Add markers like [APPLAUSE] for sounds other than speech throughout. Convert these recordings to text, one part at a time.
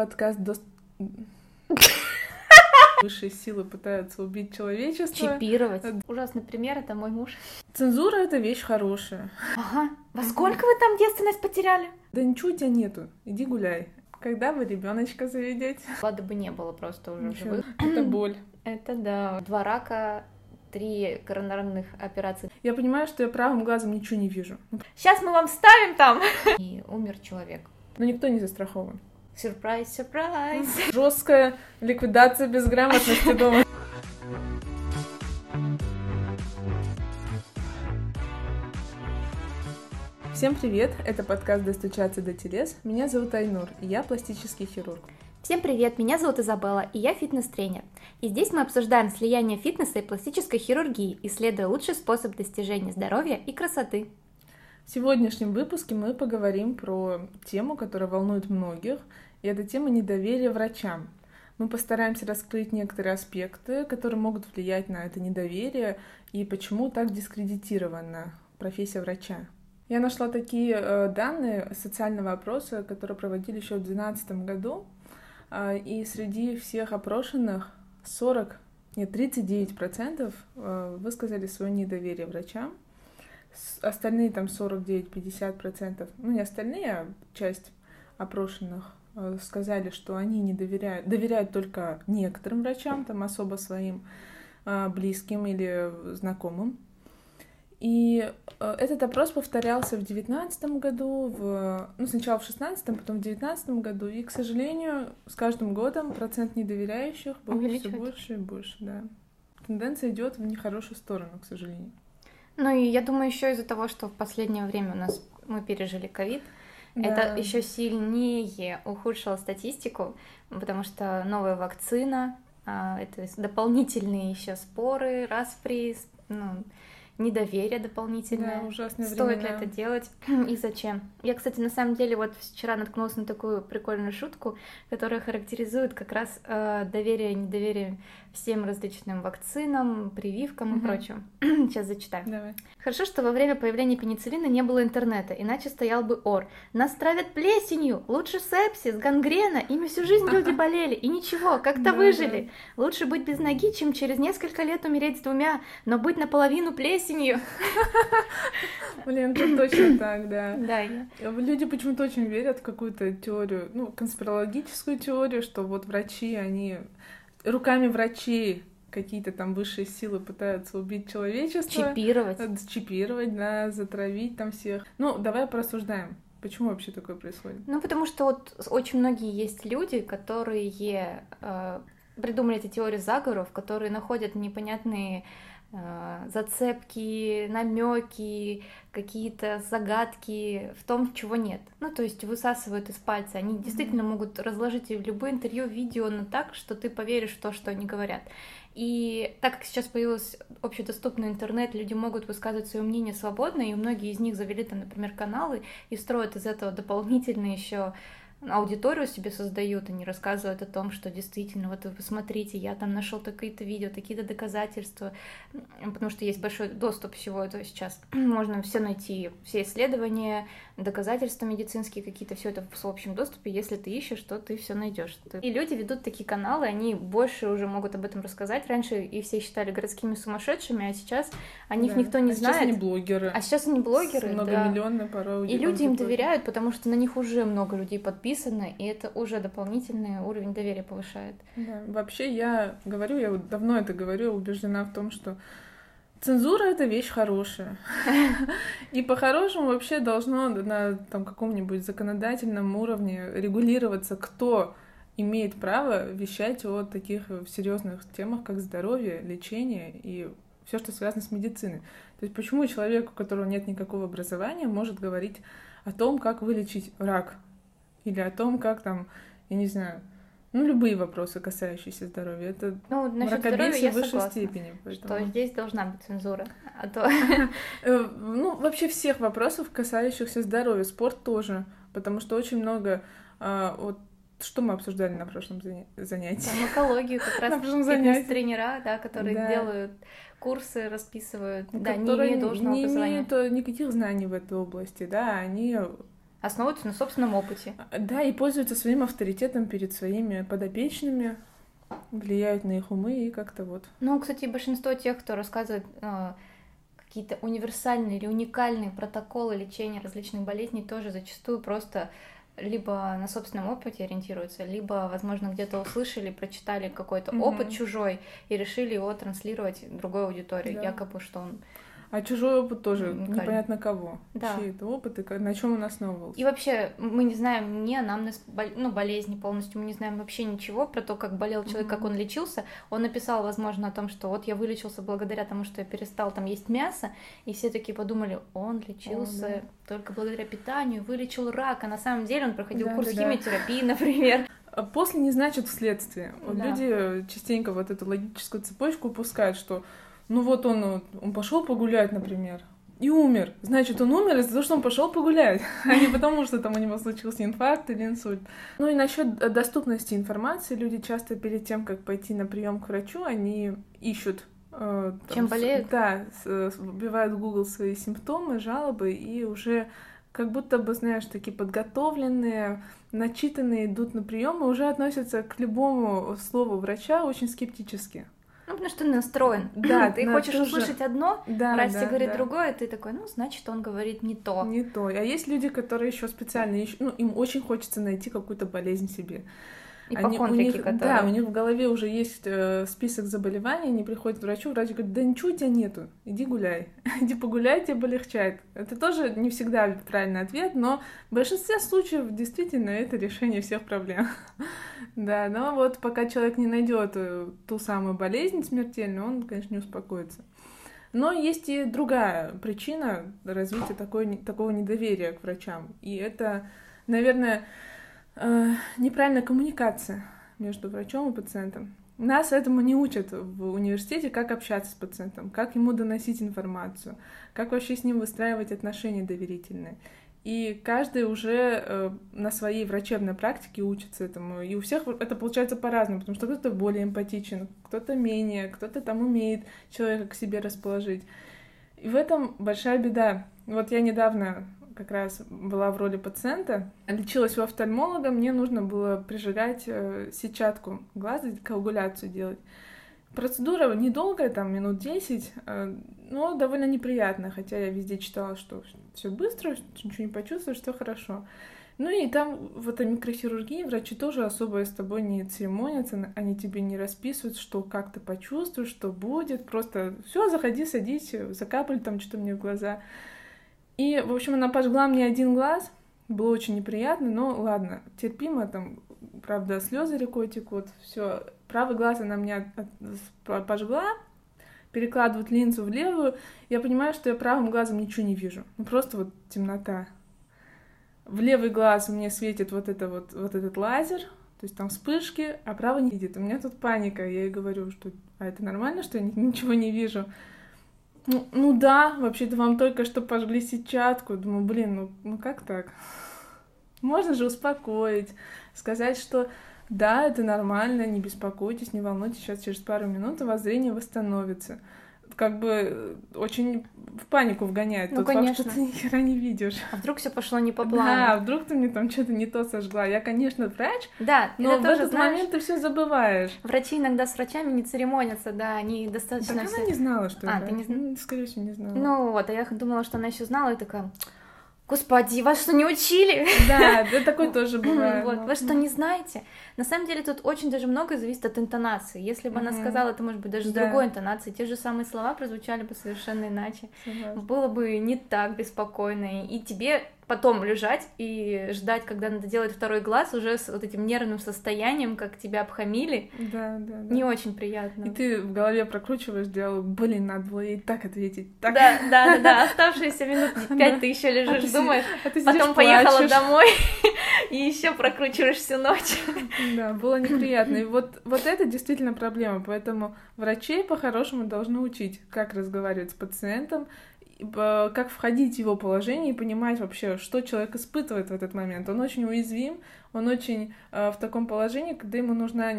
подкаст до... Высшие силы пытаются убить человечество. Чипировать. Ужасный пример — это мой муж. Цензура — это вещь хорошая. Ага. Во сколько вы там девственность потеряли? Да ничего у тебя нету. Иди гуляй. Когда вы ребеночка заведете? Ладно бы не было просто уже Ничего. живых. [CLEARS THROAT] Это боль. Это да. Два рака, три коронарных операции. Я понимаю, что я правым глазом ничего не вижу. Сейчас мы вам ставим там! И умер человек. Но никто не застрахован. Сюрприз, сюрприз. [LAUGHS] Жесткая ликвидация безграмотности дома. [LAUGHS] Всем привет! Это подкаст «Достучаться до телес». Меня зовут Айнур, и я пластический хирург. Всем привет, меня зовут Изабелла, и я фитнес-тренер. И здесь мы обсуждаем слияние фитнеса и пластической хирургии, исследуя лучший способ достижения здоровья и красоты. В сегодняшнем выпуске мы поговорим про тему, которая волнует многих, и это тема недоверия врачам. Мы постараемся раскрыть некоторые аспекты, которые могут влиять на это недоверие, и почему так дискредитирована профессия врача. Я нашла такие э, данные социального опроса, которые проводили еще в 2012 году, а, и среди всех опрошенных 40, нет, 39 процентов э, высказали свое недоверие врачам. Остальные там 49-50 процентов, ну не остальные, а часть опрошенных э, сказали, что они не доверяют, доверяют только некоторым врачам, там особо своим э, близким или знакомым. И э, этот опрос повторялся в девятнадцатом году, в, ну, сначала в шестнадцатом, потом в девятнадцатом году. И, к сожалению, с каждым годом процент недоверяющих был все больше и больше, да. Тенденция идет в нехорошую сторону, к сожалению. Ну и я думаю, еще из-за того, что в последнее время у нас мы пережили ковид, Да. это еще сильнее ухудшило статистику, потому что новая вакцина, а, это дополнительные еще споры, распри, ну, недоверие дополнительное. Да, ужасные Стоит ли времена. это делать [CLEARS THROAT] и зачем? Я, кстати, на самом деле вот вчера наткнулась на такую прикольную шутку, которая характеризует как раз э, доверие и недоверие всем различным вакцинам, прививкам и Мгм. прочему. [CLEARS THROAT] Сейчас зачитаю. Давай. Хорошо, что во время появления пенициллина не было интернета, иначе стоял бы ор. Нас травят плесенью, лучше сепсис, гангрена, ими всю жизнь [LAUGHS] люди болели, и ничего, как-то выжили. Лучше быть без ноги, чем через несколько лет умереть с двумя, но быть наполовину плесенью. [LAUGHS] Блин, это точно [CLEARS THROAT] так, да. Да. Люди почему-то очень верят в какую-то теорию, ну, конспирологическую теорию, что вот врачи, они руками врачей какие-то там высшие силы пытаются убить человечество. Чипировать. Надо Чипировать, да, затравить там всех. Ну, давай порассуждаем. Почему вообще такое происходит? Ну, потому что вот очень многие есть люди, которые э, придумали эти теории заговоров, которые находят непонятные э, зацепки, намеки, какие-то загадки в том, чего нет. Ну, то есть высасывают из пальца. Они действительно могут разложить любое интервью, видео, но так, что ты поверишь в то, что они говорят. И так как сейчас появился общедоступный интернет, люди могут высказывать свое мнение свободно, и многие из них завели там, например, каналы и строят из этого дополнительно еще аудиторию себе создают, они рассказывают о том, что действительно, вот вы посмотрите, я там нашел такие-то видео, такие-то доказательства, потому что есть большой доступ всего этого сейчас. [CLEARS THROAT] Можно все найти, все исследования, доказательства медицинские какие-то, все это в общем доступе, если ты ищешь, то ты все найдешь. И люди ведут такие каналы, они больше уже могут об этом рассказать. Раньше и все считали городскими сумасшедшими, а сейчас о них Да. никто не а знает. Сейчас они блогеры. А сейчас они блогеры, С да. порой И люди им доверяют, потому что на них уже много людей подписано, и это уже дополнительный уровень доверия повышает. Да, Вообще, я говорю, я вот давно это говорю, убеждена в том, что цензура — это вещь хорошая. [LAUGHS] И по-хорошему вообще должно на там, каком-нибудь законодательном уровне регулироваться, кто имеет право вещать о таких серьезных темах, как здоровье, лечение и все, что связано с медициной. То есть почему человек, у которого нет никакого образования, может говорить о том, как вылечить рак, или о том, как там, я не знаю, ну, любые вопросы, касающиеся здоровья. Это Ну, здоровья я в высшей согласна, степени. что поэтому. здесь должна быть цензура. А то [LAUGHS] Э, Ну, вообще всех вопросов, касающихся здоровья. Спорт тоже, потому что очень много... а, Вот что мы обсуждали на прошлом заня- занятии? там экологию как [LAUGHS] раз На прошлом занятии. тренера, да, которые Да. делают курсы, расписывают, да, не имеют должного не образования. имеют э, никаких знаний в этой области, да, они основываются на собственном опыте. Да, и пользуются своим авторитетом перед своими подопечными, влияют на их умы и как-то вот. Ну, кстати, большинство тех, кто рассказывает э, какие-то универсальные или уникальные протоколы лечения различных болезней, тоже зачастую просто либо на собственном опыте ориентируются, либо, возможно, где-то услышали, прочитали какой-то mm-hmm. опыт чужой и решили его транслировать другой аудитории, да. якобы что он а чужой опыт тоже Уникальный. непонятно кого. Да. Чьи это опыт и на чем он основывался. И вообще, мы не знаем ни анамнез ну, болезни полностью, мы не знаем вообще ничего про то, как болел человек, mm-hmm. как он лечился. Он написал, возможно, о том, что вот я вылечился благодаря тому, что я перестал там есть мясо, и все такие подумали, он лечился oh, да. только благодаря питанию, вылечил рак, а на самом деле он проходил да, курс да, химиотерапии, да. [LAUGHS] например. А после не значит вследствие. Да. Люди частенько вот эту логическую цепочку упускают, что ну вот он, он пошел погулять, например, и умер. Значит, он умер из-за того, что он пошел погулять, [LAUGHS] а не потому, что там у него случился инфаркт или инсульт. Ну и насчет доступности информации, люди часто перед тем, как пойти на прием к врачу, они ищут э, там, чем болеют? Да, вбивают в Google свои симптомы, жалобы, и уже как будто бы, знаешь, такие подготовленные, начитанные идут на прием и уже относятся к любому слову врача очень скептически. Ну, потому что ты настроен. [LAUGHS] Да, ты хочешь тоже... услышать одно, да, раз да, тебе говорит да. другое, ты такой, ну, значит, он говорит не то. Не то. А есть люди, которые еще специально ну, им очень хочется найти какую-то болезнь себе. Ипохондрики, у них, которые... Да, у них в голове уже есть э, список заболеваний, они приходят к врачу, врач говорит, да ничего у тебя нету, иди гуляй, [LAUGHS] иди погуляй, тебе полегчает. Это тоже не всегда правильный ответ, но в большинстве случаев действительно это решение всех проблем. [LAUGHS] да, но вот пока человек не найдет э, ту самую болезнь смертельную, он, конечно, не успокоится. Но есть и другая причина развития такой, такого недоверия к врачам. И это, наверное, э, неправильная коммуникация между врачом и пациентом. Нас этому не учат в университете, как общаться с пациентом, как ему доносить информацию, как вообще с ним выстраивать отношения доверительные. И каждый уже э, на своей врачебной практике учится этому. И у всех это получается по-разному, потому что кто-то более эмпатичен, кто-то менее, кто-то там умеет человека к себе расположить. И в этом большая беда. Вот я недавно как раз была в роли пациента, лечилась у офтальмолога, мне нужно было прижигать э, сетчатку глаза, коагуляцию делать. Процедура недолгая, там минут 10, э, но довольно неприятная, хотя я везде читала, что все быстро, ничего не почувствуешь, все хорошо. Ну и там в этой микрохирургии врачи тоже особо с тобой не церемонятся, они тебе не расписывают, что как ты почувствуешь, что будет, просто все, заходи, садись, закапали там что-то мне в глаза. И, в общем, она пожгла мне один глаз, было очень неприятно, но ладно, терпимо, там, правда, слезы рекой текут, все. Правый глаз она меня пожгла, перекладывают линзу в левую, я понимаю, что я правым глазом ничего не вижу. Ну, просто вот темнота. В левый глаз мне светит вот, это вот, вот этот лазер, то есть там вспышки, а правый не видит. У меня тут паника. Я ей говорю, что а это нормально, что я ничего не вижу. Ну, ну да, вообще-то вам только что пожгли сетчатку. Думаю, блин, ну, ну как так? [LAUGHS] Можно же успокоить, сказать, что да, это нормально, не беспокойтесь, не волнуйтесь, сейчас через пару минут у вас зрение восстановится как бы очень в панику вгоняет. Ну, тот конечно. факт, что ты ни хера не видишь. А вдруг все пошло не по плану? Да, вдруг ты мне там что-то не то сожгла. Я, конечно, врач, да, но в этот знаешь, момент ты все забываешь. Врачи иногда с врачами не церемонятся, да, они достаточно... Так все... она не знала, что А, ты не знала? Скорее всего, не знала. Ну вот, а я думала, что она еще знала, и такая... Господи, вас что, не учили? Да, да, [LAUGHS] такой тоже бывает. Вот, вы что, не знаете? На самом деле тут очень даже многое зависит от интонации. Если бы она сказала это, может быть, даже с другой интонацией, те же самые слова прозвучали бы совершенно иначе. Было бы не так беспокойно. И тебе потом лежать и ждать, когда надо делать второй глаз уже с вот этим нервным состоянием, как тебя обхамили. Да, да, да. Не очень приятно. И ты в голове прокручиваешь, делал, блин, надо было ей так ответить. Так. Да, да, да, да. Оставшиеся минут [LAUGHS] пять ты еще лежишь, думаешь, потом поехала домой [LAUGHS] и еще прокручиваешь всю ночь. Да, было неприятно. И вот, вот это действительно проблема. Поэтому врачей по-хорошему должны учить, как разговаривать с пациентом, как входить в его положение и понимать вообще, что человек испытывает в этот момент. Он очень уязвим, он очень э, в таком положении, когда ему нужна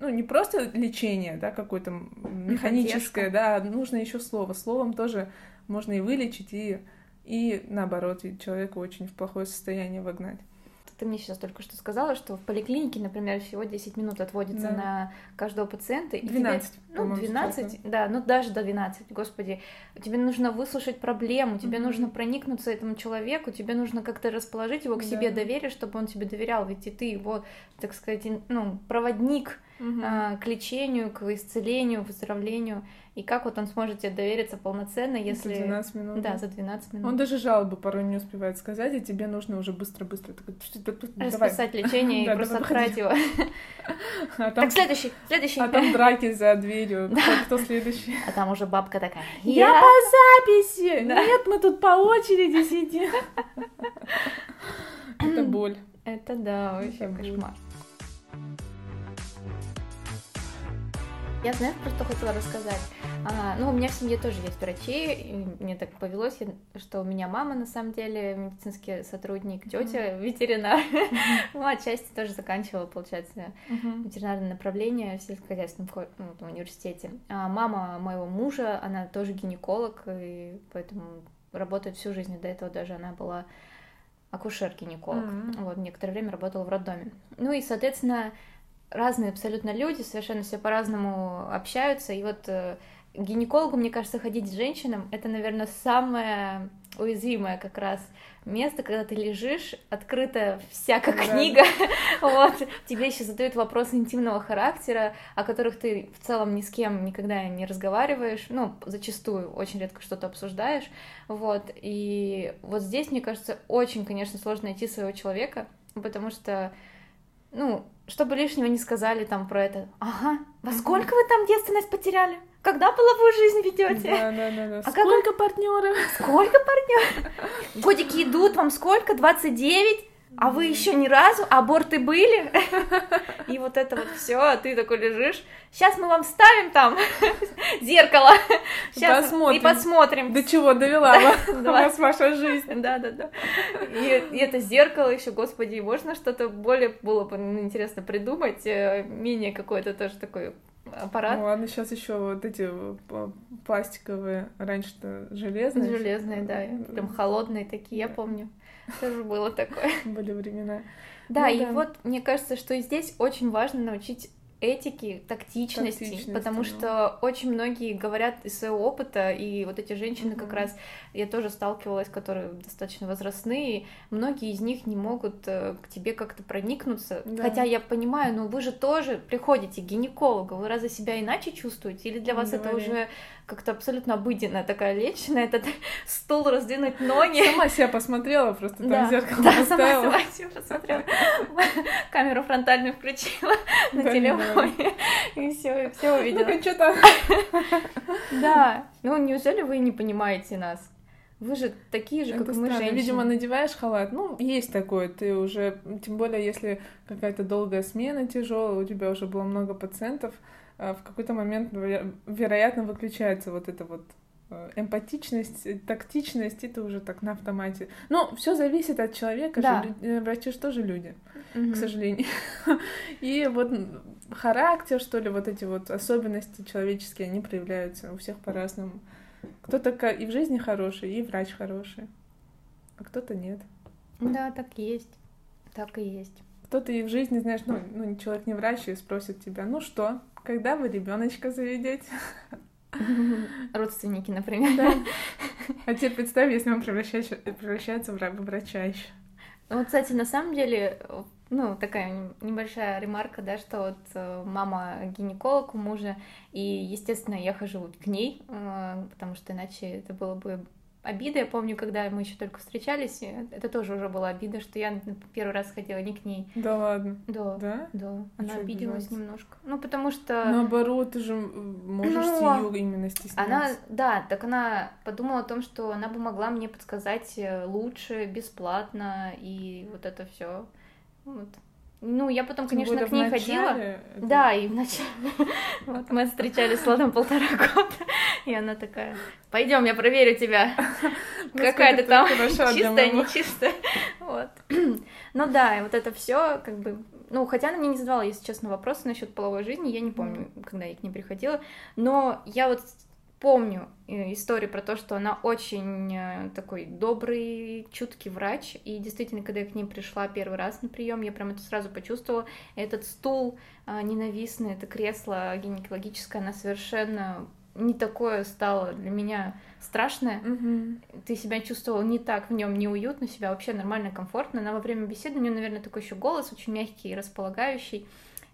ну, не просто лечение, да, какое-то механическое, да, нужно еще слово. Словом тоже можно и вылечить, и и наоборот, человека очень в плохое состояние вогнать. Ты мне сейчас только что сказала, что в поликлинике, например, всего 10 минут отводится Да. на каждого пациента. и 12, тебе, ну, по-моему, 12, да, ну даже до 12, господи. Тебе нужно выслушать проблему, тебе Мгм. нужно проникнуться этому человеку, тебе нужно как-то расположить его к себе Да. доверие, чтобы он тебе доверял, ведь и ты его, так сказать, ну, проводник Мгм. а, к лечению, к исцелению, выздоровлению. И как вот он сможет тебе довериться полноценно, За если... 12 минут. Да, за 12 минут. Он даже жалобы порой не успевает сказать, и тебе нужно уже быстро-быстро. Расписать лечение и [LAUGHS] просто отправить его. [LAUGHS] А Так, следующий, следующий. а там драки за дверью. [LAUGHS] Кто, следующий? А там уже бабка такая. Я по записи! Нет, мы тут по очереди сидим. Это боль. Это да, вообще кошмар. Я, знаешь, просто хотела рассказать. А, ну, у меня в семье тоже есть врачи, и мне так повелось, что у меня мама, на самом деле, медицинский сотрудник, тетя [LAUGHS] ветеринар. Ну, отчасти тоже заканчивала, получается, ветеринарное направление в сельскохозяйственном ко- ну, университете. А мама моего мужа, она тоже гинеколог, и поэтому работает всю жизнь. До этого даже она была акушер-гинеколог. Мгм. Вот, некоторое время работала в роддоме. Ну и, соответственно, разные абсолютно люди, совершенно все по-разному общаются. И вот э, к гинекологу, мне кажется, ходить с женщинам, это, наверное, самое уязвимое как раз место, когда ты лежишь, открытая вся как Да. книга, [LAUGHS] вот, тебе еще задают вопросы интимного характера, о которых ты в целом ни с кем никогда не разговариваешь, ну, зачастую, очень редко что-то обсуждаешь, вот, и вот здесь, мне кажется, очень, конечно, сложно найти своего человека, потому что, ну, чтобы лишнего не сказали там про это, ага, во сколько вы там девственность потеряли? Когда половую жизнь ведете? Да, да, да, да. [LAUGHS] А как Сколько партнеров? Сколько партнеров? [LAUGHS] Годики идут, вам сколько? 29? А вы еще ни разу? Аборты были? [LAUGHS] И вот это вот все, а ты такой лежишь. Сейчас мы вам ставим там [LAUGHS] зеркало. Щас Посмотрим. И посмотрим. До чего довела [LAUGHS] вас ваша жизнь? Да, да, да. И, это зеркало еще, господи, можно что-то более было бы интересно придумать, э, менее какой-то тоже такой аппарат. Ну ладно, сейчас еще вот эти э, пластиковые, раньше-то железные. Железные, да, прям холодные такие, я помню. Тоже было такое. [LAUGHS] Были времена. Да, Ну и да. вот мне кажется, что и здесь очень важно научить этики, тактичности, Тактичности, потому что очень многие говорят из своего опыта, и вот эти женщины как Мгм. раз, я тоже сталкивалась, которые достаточно возрастные, многие из них не могут э, к тебе как-то проникнуться, Да. хотя я понимаю, но вы же тоже приходите к гинекологу, вы разве себя иначе чувствуете, или для вас это говори. уже как-то абсолютно обыденная такая лечь на этот [LAUGHS] стул, раздвинуть ноги, Сама себя посмотрела, просто там да, зеркало да, сама поставила. сама себя посмотрела. [LAUGHS] Камеру фронтальную включила на Да, не телефоне. И все, и все увидела. Ну-ка, что? [LAUGHS] Да. Ну, неужели вы не понимаете нас? Вы же такие же, как Это мы, странно. женщины. Видимо, надеваешь халат. Ну, есть такое. Ты уже, тем более, если какая-то долгая смена тяжелая, у тебя уже было много пациентов, в какой-то момент, веро- вероятно, выключается вот эта вот э, эмпатичность, э, тактичность, ты уже так на автомате. Ну, все зависит от человека. Да. же. Э, Врачи же тоже люди, Мгм. к сожалению. [LAUGHS] И вот характер, что ли, вот эти вот особенности человеческие, они проявляются у всех по-разному. Кто-то и в жизни хороший, и врач хороший, а кто-то нет. Да, так есть. Так и есть. Кто-то и в жизни, знаешь, ну, ну человек не врач и спросит тебя, ну что, когда вы ребеночка заведете? [LAUGHS] Родственники, например. Да. [LAUGHS] А теперь представь, если он превращается, превращается в вра- в врача еще. Ну, кстати, на самом деле, ну, такая небольшая ремарка, да, что вот э, мама гинеколог у мужа, и, естественно, я хожу вот к ней, э, потому что иначе это было бы обида. Я помню, когда мы еще только встречались, это тоже уже была обида, что я первый раз ходила не к ней. Да ладно. Да, Да? да, она чё обиделась обижалась? немножко. Ну, потому что... Наоборот, ты же можешь Ну, ее именно стесняться. Она, да, так она подумала о том, что она бы могла мне подсказать э, лучше, бесплатно, и вот это все. Вот. Ну, я потом, Тем конечно, к ней ходила. это- Да, и вначале [LAUGHS] вот мы встречались с Ладом полтора [LAUGHS] года, и она такая, пойдем, я проверю тебя, [LAUGHS] какая ты там, чистая, нечистая. Вот. [CLEARS THROAT] Ну да, и вот это все, как бы, ну, хотя она мне не задавала, если честно, вопросы насчет половой жизни, я не помню, когда я к ней приходила, но я вот помню э, историю про то, что она очень э, такой добрый, чуткий врач. И действительно, когда я к ним пришла первый раз на прием, я прям это сразу почувствовала. Этот стул э, ненавистный, это кресло гинекологическое, она совершенно не такое стало для меня страшное. Угу. Ты себя чувствовал не так в нем неуютно, себя вообще нормально, комфортно. Она во время беседы, у нее, наверное, такой еще голос очень мягкий и располагающий.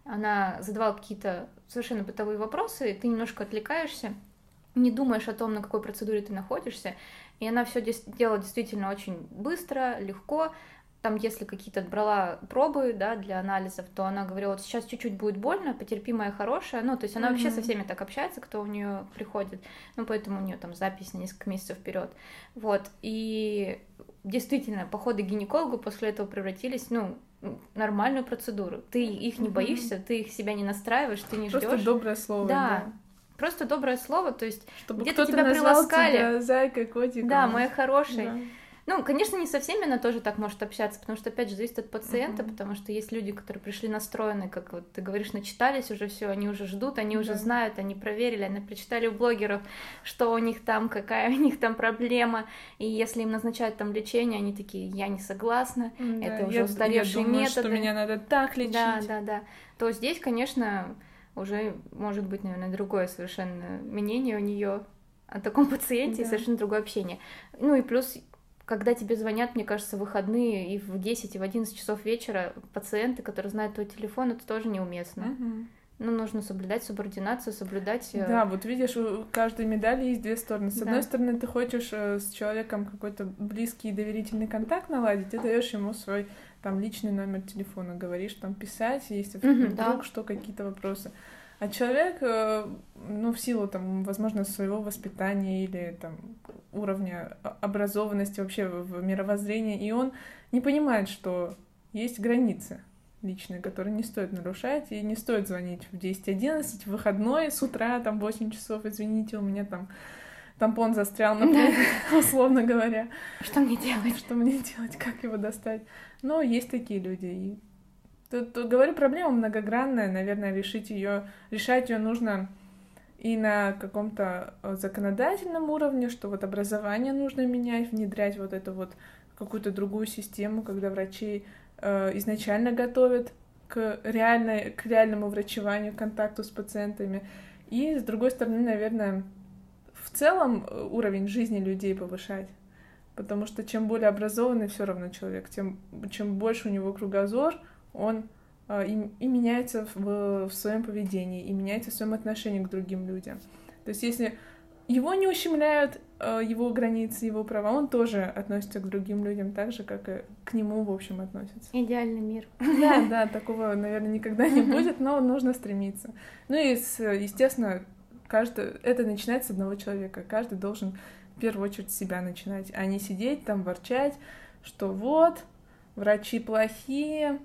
Она задавала какие-то совершенно бытовые вопросы, и ты немножко отвлекаешься, не думаешь о том, на какой процедуре ты находишься, и она все делала действительно очень быстро, легко. Там, если какие-то брала пробы, да, для анализов, то она говорила, вот сейчас чуть-чуть будет больно, потерпи, моя хорошая. Ну, то есть она mm-hmm. вообще со всеми так общается, кто у нее приходит. Ну, поэтому у нее там запись на несколько месяцев вперед. Вот. И действительно, походы к гинекологу после этого превратились, ну, нормальную процедуру. Ты их не боишься, ты их себя не настраиваешь, ты не ждешь. Просто доброе слово. Да. да. Просто доброе слово, то есть Чтобы где-то тебя приласкали. Тебя зайкой, котиком. Да, моя хорошая. Да. Ну, конечно, не со всеми она тоже так может общаться, потому что, опять же, зависит от пациента, uh-huh. потому что есть люди, которые пришли настроены, как вот ты говоришь, начитались уже все, они уже ждут, они уже знают, они проверили, они прочитали у блогеров, что у них там, какая [LAUGHS] у них там проблема, и если им назначают там лечение, они такие, я не согласна, да, это уже устаревшие я думаю, методы. что меня надо так лечить. Да, да, да. То здесь, конечно, уже может быть, наверное, другое совершенно мнение у нее о таком пациенте да. и совершенно другое общение. Ну и плюс когда тебе звонят, мне кажется, в выходные и в 10, и в 11 часов вечера пациенты, которые знают твой телефон, это тоже неуместно. Угу. Ну, нужно соблюдать субординацию, соблюдать... Э, да, вот видишь, у каждой медали есть две стороны. С да. одной стороны, ты хочешь э, с человеком какой-то близкий и доверительный контакт наладить, ты даешь ему свой там личный номер телефона, говоришь там писать, если угу, вдруг да. что, какие-то вопросы. А человек, э, ну, в силу, там, возможно, своего воспитания или там уровня образованности вообще в мировоззрении, и он не понимает, что есть границы личные, которые не стоит нарушать, и не стоит звонить в 10-11, в выходной с утра, там, 8 часов, извините, у меня там тампон застрял, например, [LAUGHS] условно говоря. Что мне делать? Что мне делать, как его достать? Но есть такие люди, и Тут, тут говорю, проблема многогранная, наверное, решить ее, решать ее нужно и на каком-то э, законодательном уровне, что вот образование нужно менять, внедрять вот эту вот какую-то другую систему, когда врачи э, изначально готовят к, реальной, к реальному врачеванию, к контакту с пациентами. И, с другой стороны, наверное, целом э, уровень жизни людей повышать. Потому что чем более образованный все равно человек, тем чем больше у него кругозор, он э, и, и меняется в, в своем поведении, и меняется в своем отношении к другим людям. То есть если его не ущемляют э, его границы, его права, он тоже относится к другим людям так же, как и к нему, в общем, относится. Идеальный мир. Да, [LAUGHS] да, такого, наверное, никогда не будет, но нужно стремиться. Ну и, естественно, каждый, это начинается с одного человека. Каждый должен в первую очередь себя начинать, а не сидеть там, ворчать, что вот, врачи плохие,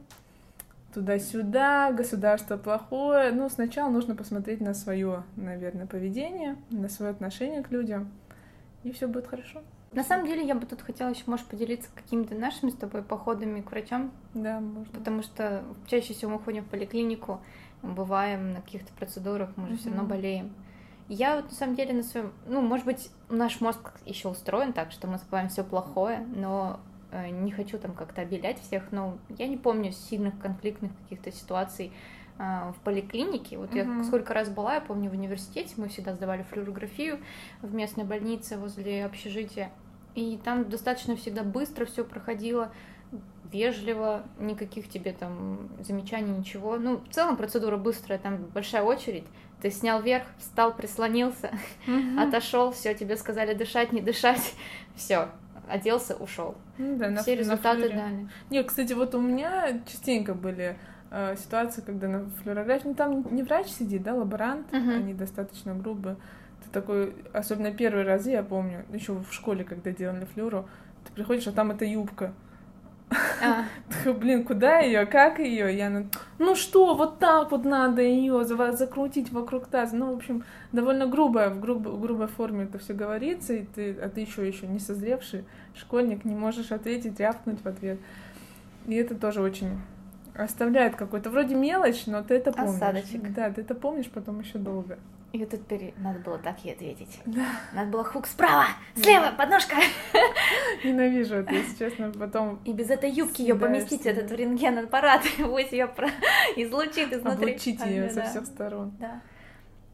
туда-сюда, государство плохое. Ну, сначала нужно посмотреть на свое, наверное, поведение, на свое отношение к людям, и все будет хорошо. На самом деле, я бы тут хотела еще, может, поделиться какими-то нашими с тобой походами к врачам. Да, можно. Потому что чаще всего мы ходим в поликлинику, бываем на каких-то процедурах, мы же mm-hmm. все равно болеем. Я вот на самом деле на своем, ну, может быть, наш мозг еще устроен так, что мы забываем все плохое, но Э, не хочу там как-то обелять всех, но я не помню сильных конфликтных каких-то ситуаций а, в поликлинике. Вот uh-huh. я сколько раз была, я помню, в университете мы всегда сдавали флюорографию в местной больнице возле общежития. И там достаточно всегда быстро все проходило, вежливо, никаких тебе там замечаний, ничего. Ну, в целом процедура быстрая, там большая очередь. Ты снял верх, встал, прислонился, uh-huh. отошел, все, тебе сказали дышать, не дышать, [LAUGHS] все, оделся, ушел. Ну, да, Все на, результаты на дали. Нет, кстати, вот у меня частенько были э, ситуации, когда на флюорографии, ну там не врач сидит, да, лаборант, uh-huh. они достаточно грубые. Ты такой, особенно первые разы, я помню, еще в школе, когда делали флюру, ты приходишь, а там эта юбка. А. Блин, куда ее, как ее? Я, ну что, вот так вот надо ее закрутить вокруг таза. Ну, в общем, довольно грубо, в, грубо, в грубой форме это все говорится, и ты, а ты еще еще не созревший школьник, не можешь ответить, рявкнуть в ответ. И это тоже очень оставляет какой-то вроде мелочь, но ты это помнишь. Осадочек. Да, ты это помнишь потом еще долго. И тут теперь надо было так ей ответить. Да. Надо было хук справа, слева, подножка. [LAUGHS] Ненавижу это, если честно, потом... И без этой юбки ее поместить в этот рентген-аппарат, [LAUGHS] пусть ее про... излучит изнутри. Облучить ее да, со да. всех сторон. Да.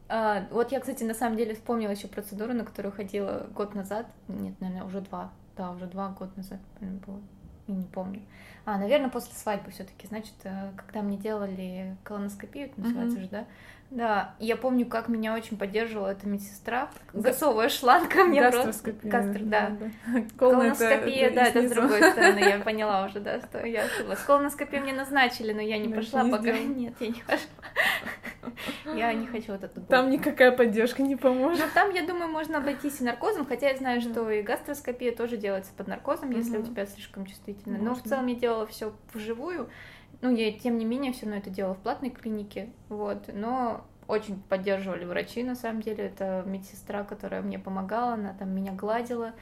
А, вот я, кстати, на самом деле вспомнила еще процедуру, на которую ходила год назад. Нет, наверное, уже два. Да, уже два года назад, наверное, было. Я не помню. А, наверное, после свадьбы все-таки. Значит, э, когда мне делали колоноскопию, это называется Мгм. же, да? Да, я помню, как меня очень поддерживала эта медсестра, Га- засовывая шланг ко мне. Гастроскопия. Гастро, да. Это- Колоноскопия, да, это с другой стороны, я [LAUGHS] поняла уже, да, что я ошиблась. Колоноскопию мне назначили, но я не Да, пошла пока. Нет, я не пошла. Я не хочу эту боль. Там никакая поддержка не поможет. Ну, там, я думаю, можно обойтись и наркозом, хотя я знаю, что и гастроскопия тоже делается под наркозом, если у тебя слишком чувствительно. Но в целом я делала все вживую. Ну, я, тем не менее, все равно это делала в платной клинике. Вот. Но очень поддерживали врачи, на самом деле. Это медсестра, которая мне помогала, она там меня гладила,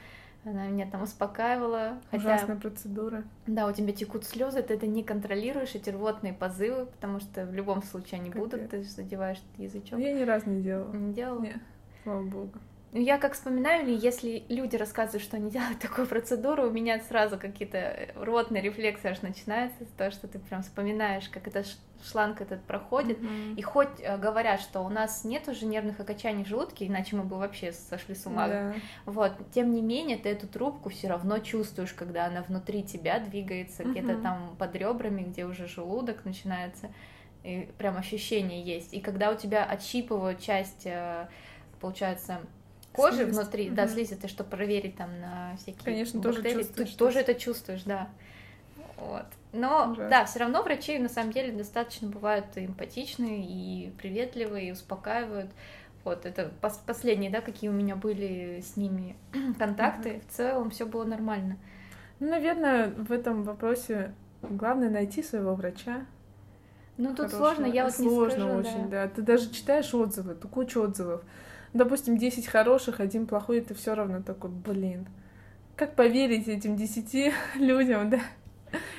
она меня там успокаивала. Хотя, Ужасная процедура. да, у тебя текут слезы, ты это не контролируешь, эти рвотные позывы, потому что в любом случае они будут, Капец. ты же задеваешь язычок. Я ни разу не делала. Не делала? Нет, слава богу. Ну, я как вспоминаю, или если люди рассказывают, что они [LAUGHS] делают такую процедуру, у меня сразу какие-то э, ротные рефлексы аж начинаются, то, что ты прям вспоминаешь, как этот шланг этот проходит. И хоть э, говорят, что у нас нет уже нервных окончаний в желудке, иначе мы бы вообще сошли с ума. Да. Вот, тем не менее, ты эту трубку все равно чувствуешь, когда она внутри тебя двигается, где-то Мгм. там под ребрами, где уже желудок начинается. И прям ощущение есть. И когда у тебя отщипывают часть, э, получается, кожи Слизь. внутри, да, Мгм. слизистой, чтобы проверить там на всякие Конечно, тоже бактерии, чувствуешь ты тоже это. чувствуешь, да. Вот. Но Ужасно. да, все равно врачи на самом деле достаточно бывают и эмпатичные, и приветливые, и успокаивают. Вот это пос- последние, да, какие у меня были с ними [CLEARS THROAT] контакты. В целом все было нормально. Ну, наверное, в этом вопросе главное найти своего врача. Ну тут хорошего. сложно, я вот не Сложно скажу, очень, да. да. Ты даже читаешь отзывы, ту кучу отзывов. Допустим, 10 хороших, один плохой, и ты все равно такой, блин. Как поверить этим 10 [LAUGHS] людям, да?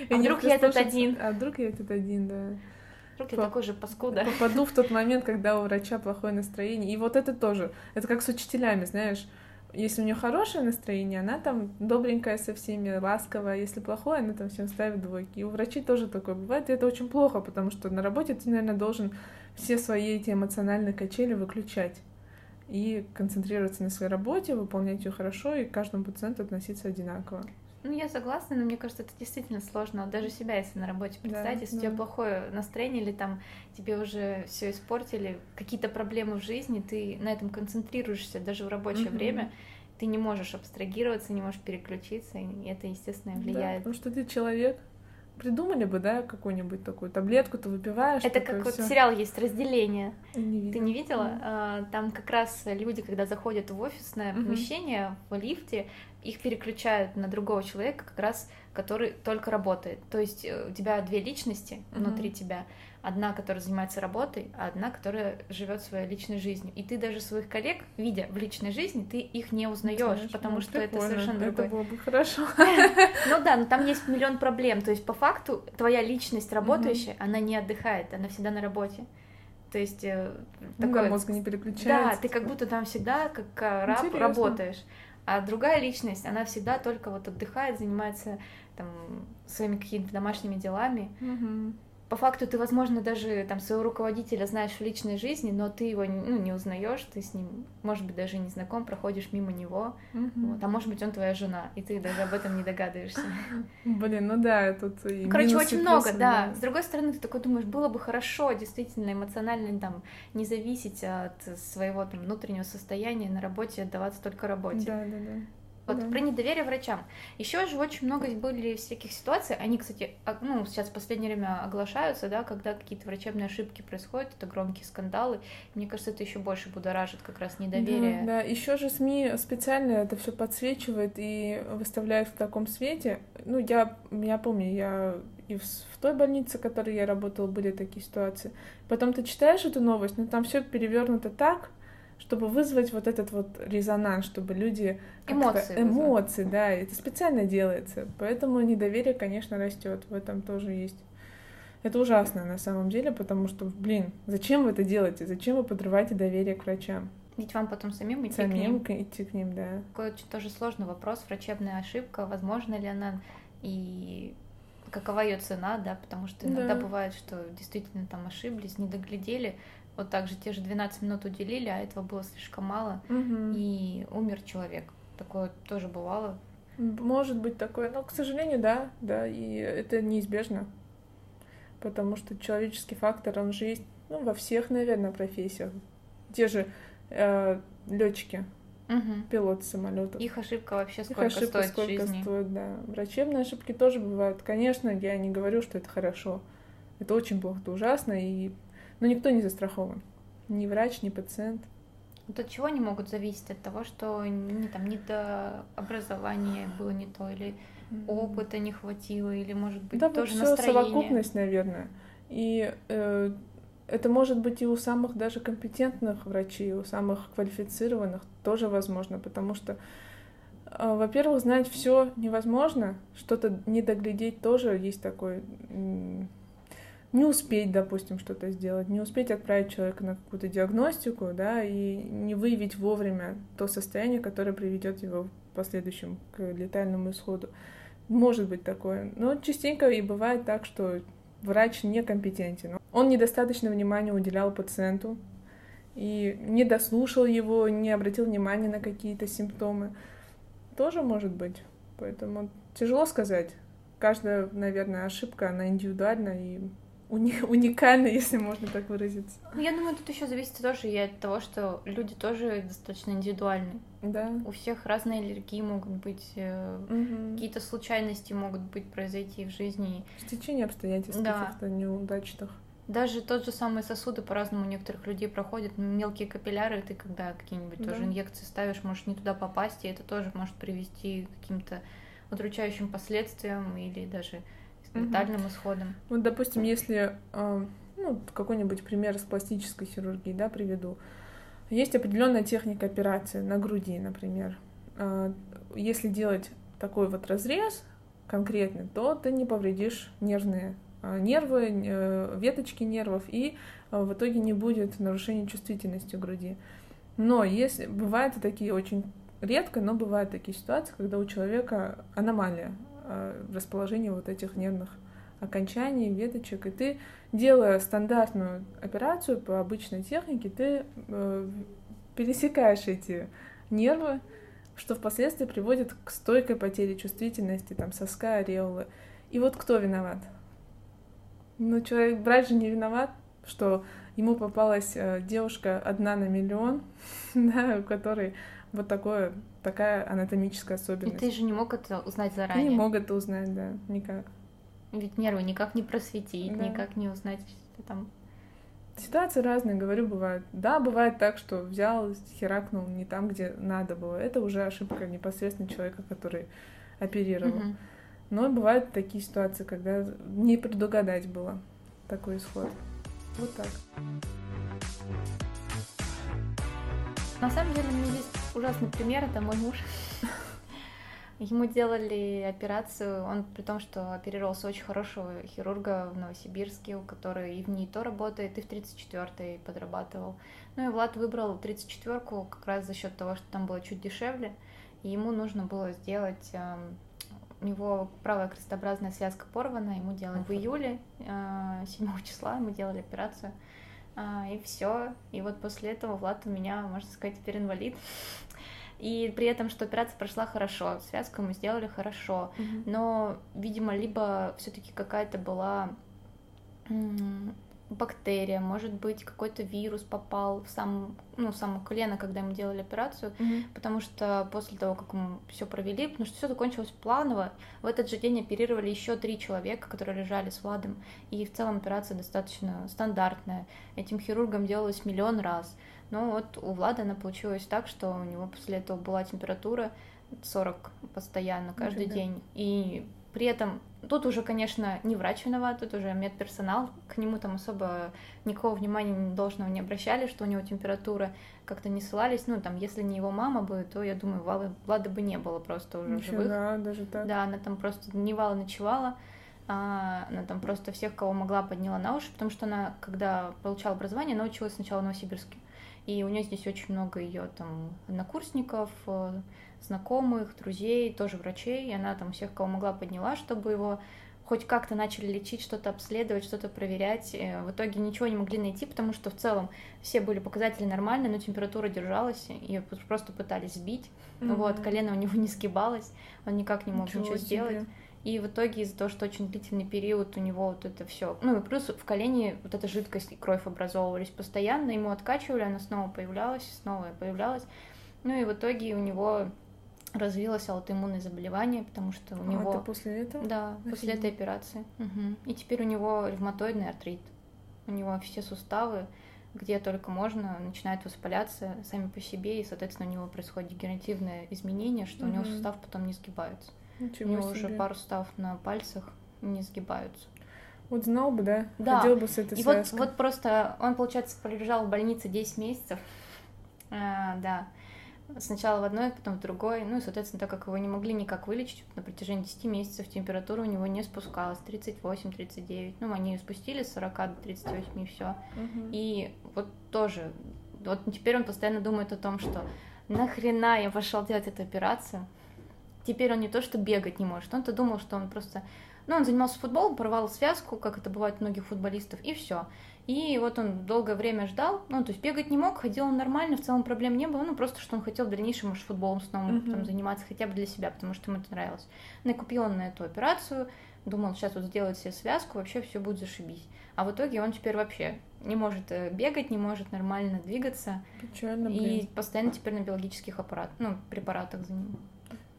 И А вдруг я этот один? А вдруг я этот один, да. Вдруг я По- такой же паскуда. [LAUGHS] Попаду в тот момент, когда у врача плохое настроение. И вот это тоже. Это как с учителями, знаешь. Если у нее хорошее настроение, она там добренькая со всеми, ласковая. Если плохое, она там всем ставит двойки. И у врачей тоже такое бывает. И это очень плохо, потому что на работе ты, наверное, должен все свои эти эмоциональные качели выключать. И концентрироваться на своей работе, выполнять ее хорошо и к каждому пациенту относиться одинаково. Ну, я согласна, но мне кажется, это действительно сложно. Вот даже себя, если на работе Да, представить, если у да. тебя плохое настроение или там тебе уже все испортили, какие-то проблемы в жизни, ты на этом концентрируешься даже в рабочее Мгм. время, ты не можешь абстрагироваться, не можешь переключиться, и это, естественно, Да, влияет. потому что ты человек. Придумали бы, да, какую-нибудь такую таблетку, ты выпиваешь. это как вот всё. сериал есть разделение. Не Ты не видела? Мгм. А, Там как раз люди, когда заходят в офисное помещение, в лифте, их переключают на другого человека, как раз который только работает. То есть э, у тебя две личности Мгм. внутри тебя. Одна, которая занимается работой, а одна, которая живет своей личной жизнью. И ты даже своих коллег, видя в личной жизни, ты их не узнаешь, Знаешь, потому ну, что это прикольно, совершенно Это другой. было бы хорошо. [LAUGHS] Ну да, но там есть миллион проблем. То есть по факту твоя личность работающая, она не отдыхает, она всегда на работе. То есть э, Такой такое мозг не переключается. да, ты как будто там всегда как э, раб Интересно. работаешь. А другая личность, она всегда только вот отдыхает, занимается там своими какими-то домашними делами. Мгм. По факту ты, возможно, даже там своего руководителя знаешь в личной жизни, но ты его ну, не узнаешь, ты с ним, может быть, даже не знаком, проходишь мимо него. Мгм. Вот, а может быть, он твоя жена, и ты даже об этом не догадываешься. Блин, ну да, тут и Ну, Короче, очень много, плюсы, да. С другой стороны, ты такой думаешь, было бы хорошо действительно эмоционально там не зависеть от своего там внутреннего состояния на работе, отдаваться только работе. Да, да, да. Вот Да. про недоверие врачам. Еще же очень много были всяких ситуаций. Они, кстати, а- ну, сейчас в последнее время оглашаются, да, когда какие-то врачебные ошибки происходят, это громкие скандалы. Мне кажется, это еще больше будоражит как раз недоверие. Да, да. еще же СМИ специально это все подсвечивает и выставляет в таком свете. Ну, я, я помню, я и в, в той больнице, в которой я работала, были такие ситуации. Потом ты читаешь эту новость, но там все перевернуто так, чтобы вызвать вот этот вот резонанс, чтобы люди Эмоции эмоции, да, это специально делается, поэтому недоверие, конечно, растет, в этом тоже есть Это ужасно на самом деле, потому что, блин, зачем вы это делаете? Зачем вы подрываете доверие к врачам? Ведь вам потом самим идти самим к ним. идти к ним, да. Такой очень тоже сложный вопрос, врачебная ошибка, возможно ли она и какова ее цена, да, потому что иногда да. бывает, что действительно там ошиблись, не доглядели, вот так же те же 12 минут уделили, а этого было слишком мало, угу. и умер человек. Такое тоже бывало. Может быть такое, но, к сожалению, да, да, и это неизбежно, потому что человеческий фактор, он же есть, ну, во всех, наверное, профессиях. Те же э, летчики, угу. пилоты самолетов. Их ошибка вообще сколько Их ошибка стоит сколько жизни. стоит, да. Врачебные ошибки тоже бывают. Конечно, я не говорю, что это хорошо. Это очень плохо, это ужасно, и... но никто не застрахован. Ни врач, ни пациент. Вот от чего они могут зависеть? От того, что не, там, не до образования было не то, или опыта не хватило, или, может быть, да, тоже вот настроение? совокупность, наверное. И э, это может быть и у самых даже компетентных врачей, у самых квалифицированных тоже возможно, потому что, э, во-первых, знать все невозможно, что-то не доглядеть тоже есть такой не успеть, допустим, что-то сделать, не успеть отправить человека на какую-то диагностику, да, и не выявить вовремя то состояние, которое приведет его в последующем к летальному исходу. Может быть такое. Но частенько и бывает так, что врач некомпетентен. Он недостаточно внимания уделял пациенту и не дослушал его, не обратил внимания на какие-то симптомы. Тоже может быть. Поэтому тяжело сказать. Каждая, наверное, ошибка, она индивидуальна и уни- уникально, [LAUGHS] если можно так выразиться. Ну, я думаю, тут еще зависит тоже и от того, что люди тоже достаточно индивидуальны. Да. У всех разные аллергии могут быть, угу. какие-то случайности могут быть произойти в жизни. Стечение обстоятельств да. каких-то неудачных. Даже тот же самый сосуды по-разному у некоторых людей проходят. Мелкие капилляры, ты когда какие-нибудь да. тоже инъекции ставишь, можешь не туда попасть, и это тоже может привести к каким-то удручающим последствиям или даже летальным угу. исходом. Вот, допустим, если э, ну, какой-нибудь пример с пластической хирургией, да, приведу. Есть определенная техника операции на груди, например. Э, если делать такой вот разрез конкретный, то ты не повредишь нервные э, нервы, э, веточки нервов, и в итоге не будет нарушения чувствительности груди. Но если бывают такие очень редко, но бывают такие ситуации, когда у человека аномалия расположение вот этих нервных окончаний, веточек, и ты, делая стандартную операцию по обычной технике, ты э, пересекаешь эти нервы, что впоследствии приводит к стойкой потере чувствительности, там, соска, ореолы. И вот кто виноват? Ну, человек, брать же не виноват, что ему попалась э, девушка одна на миллион, [LAUGHS] да, у которой вот такое, такая анатомическая особенность. И ты же не мог это узнать заранее. Не мог это узнать, да, никак. Ведь нервы никак не просветить, да. никак не узнать, что там. Ситуации разные, говорю, бывают. Да, бывает так, что взял, херакнул не там, где надо было. Это уже ошибка непосредственно человека, который оперировал. Угу. Но бывают такие ситуации, когда не предугадать было такой исход. Вот так. На самом деле у меня есть ужасный пример, это мой муж. [LAUGHS] Ему делали операцию, он при том, что оперировался очень хорошего хирурга в Новосибирске, у которого и в НИТО работает, и в 34-й подрабатывал. Ну и Влад выбрал 34-ку как раз за счет того, что там было чуть дешевле, и ему нужно было сделать э, у него правая крестообразная связка порвана, ему делали в июле, э, 7 числа мы делали операцию. А, и все. И вот после этого Влад у меня, можно сказать, теперь инвалид. И при этом, что операция прошла хорошо, связку мы сделали хорошо, но, видимо, либо все-таки какая-то была бактерия, может быть, какой-то вирус попал в сам, ну, само колено, когда ему делали операцию, mm-hmm. потому что после того, как мы все провели, потому что все закончилось планово, в этот же день оперировали еще три человека, которые лежали с Владом, и в целом операция достаточно стандартная. Этим хирургам делалось миллион раз. Но вот у Влада она получилась так, что у него после этого была температура 40 постоянно, каждый Нифига. день. И при этом тут уже, конечно, не врач виноват, тут уже медперсонал, к нему там особо никакого внимания должного не обращали, что у него температура, как-то не ссылались. Ну, там, если не его мама бы, то, я думаю, Влады, Влада бы не было просто уже Нифига, живых. даже так? Да, она там просто дневала, ночевала. а, она там просто всех, кого могла, подняла на уши, потому что она, когда получала образование, она училась сначала в Новосибирске. И у нее здесь очень много ее там однокурсников, э, знакомых, друзей, тоже врачей. И она там всех, кого могла, подняла, чтобы его хоть как-то начали лечить, что-то обследовать, что-то проверять. Э, в итоге ничего не могли найти, потому что в целом все были показатели нормальные, но температура держалась, и просто пытались сбить. Mm-hmm. Вот, колено у него [LAUGHS] не сгибалось, он никак не мог ничего, ничего сделать. И в итоге из-за того, что очень длительный период у него вот это все, ну и плюс в колене вот эта жидкость и кровь образовывались постоянно, ему откачивали, она снова появлялась, снова появлялась. Ну и в итоге у него развилось аутоиммунное заболевание, потому что у а него... Это после этого? Да, Офигеть. после этой операции. Угу. И теперь у него ревматоидный артрит. У него все суставы, где только можно, начинают воспаляться сами по себе, и, соответственно, у него происходит дегенеративное изменение, что угу. у него сустав потом не сгибается. Ничего у него себе. уже пару суставов на пальцах не сгибаются. Вот знал бы, да? Да. Ходил бы с этой И вот, вот просто он, получается, полежал в больнице 10 месяцев. А, да. Сначала в одной, потом в другой. Ну и, соответственно, так как его не могли никак вылечить, на протяжении 10 месяцев температура у него не спускалась. 38-39. Ну, они ее спустили с 40 до 38 и все. Угу. И вот тоже. Вот теперь он постоянно думает о том, что нахрена я пошел делать эту операцию теперь он не то что бегать не может, он-то думал, что он просто... Ну, он занимался футболом, порвал связку, как это бывает у многих футболистов, и все. И вот он долгое время ждал, ну, то есть бегать не мог, ходил он нормально, в целом проблем не было, ну, просто что он хотел в дальнейшем, может, футболом снова mm-hmm. там, заниматься хотя бы для себя, потому что ему это нравилось. Ну, и купил он на эту операцию, думал, сейчас вот сделает себе связку, вообще все будет зашибись. А в итоге он теперь вообще не может э, бегать, не может нормально двигаться. Печально, блин. И постоянно теперь на биологических аппаратах, ну, препаратах за ним.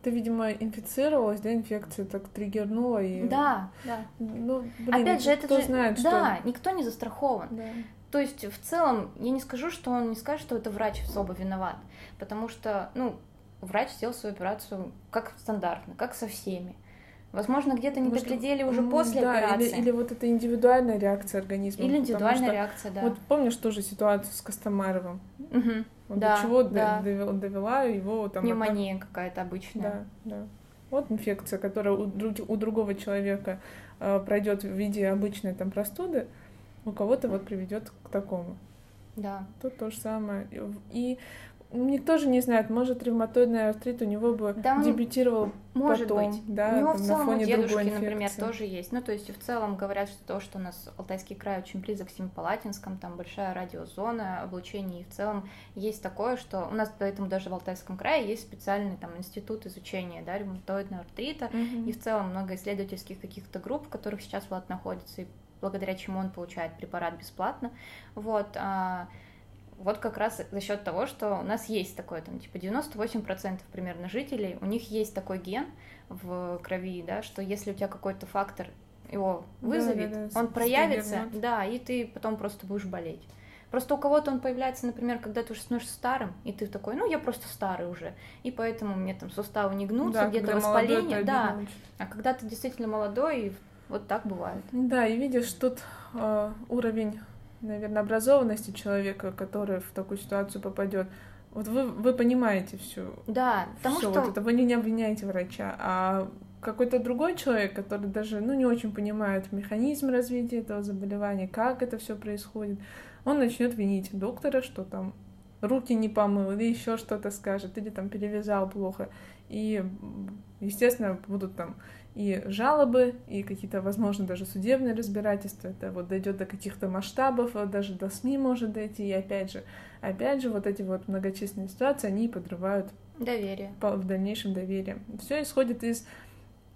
Ты, видимо, инфицировалась, да, инфекция так триггернула и... Да, да. Ну, блин, Опять же, это кто же... знает, да, что... никто не застрахован. Да. То есть, в целом, я не скажу, что он не скажет, что это врач особо виноват, потому что, ну, врач сделал свою операцию как стандартно, как со всеми. Возможно, где-то не доглядели уже после да, операции. Или, или вот это индивидуальная реакция организма. Или индивидуальная что, реакция, да. Вот помнишь тоже ситуацию с Костомаровым? Угу. Вот да, до чего да. довела, его там... Пневмония это... какая-то обычная. Да, да. Вот инфекция, которая у, у другого человека э, пройдет в виде обычной там простуды, у кого-то вот приведет к такому. Да. Тут то же самое. И Никто же не знает, может ревматоидный артрит у него бы да он... дебютировал может потом, быть. да, у него там, в целом на фоне у дедушки, например, тоже есть. Ну, то есть в целом говорят, что то, что у нас Алтайский край очень близок к Семипалатинском, там большая радиозона, облучение, и в целом есть такое, что у нас поэтому даже в Алтайском крае есть специальный там институт изучения, да, ревматоидного артрита, mm-hmm. и в целом много исследовательских каких-то групп, в которых сейчас Влад находится, и благодаря чему он получает препарат бесплатно, вот, а, вот как раз за счет того, что у нас есть такое, там, типа 98% примерно жителей, у них есть такой ген в крови, да, что если у тебя какой-то фактор его вызовет, да, да, да, он проявится, да, и ты потом просто будешь болеть. Просто у кого-то он появляется, например, когда ты уже становишься старым, и ты такой, ну, я просто старый уже, и поэтому мне там суставы не гнутся, да, где-то воспаление, да. А когда ты действительно молодой, вот так бывает. Да, и видишь, тут э, уровень наверное, образованности человека, который в такую ситуацию попадет. Вот вы, вы понимаете всю. Да, потому что... вот это. Вы не обвиняете врача, а какой-то другой человек, который даже ну, не очень понимает механизм развития этого заболевания, как это все происходит, он начнет винить доктора, что там руки не помыл, или еще что-то скажет, или там перевязал плохо. И, естественно, будут там и жалобы, и какие-то, возможно, даже судебные разбирательства. Это вот дойдет до каких-то масштабов, вот даже до СМИ может дойти. И опять же, опять же, вот эти вот многочисленные ситуации, они подрывают доверие. По, в дальнейшем доверие. Все исходит из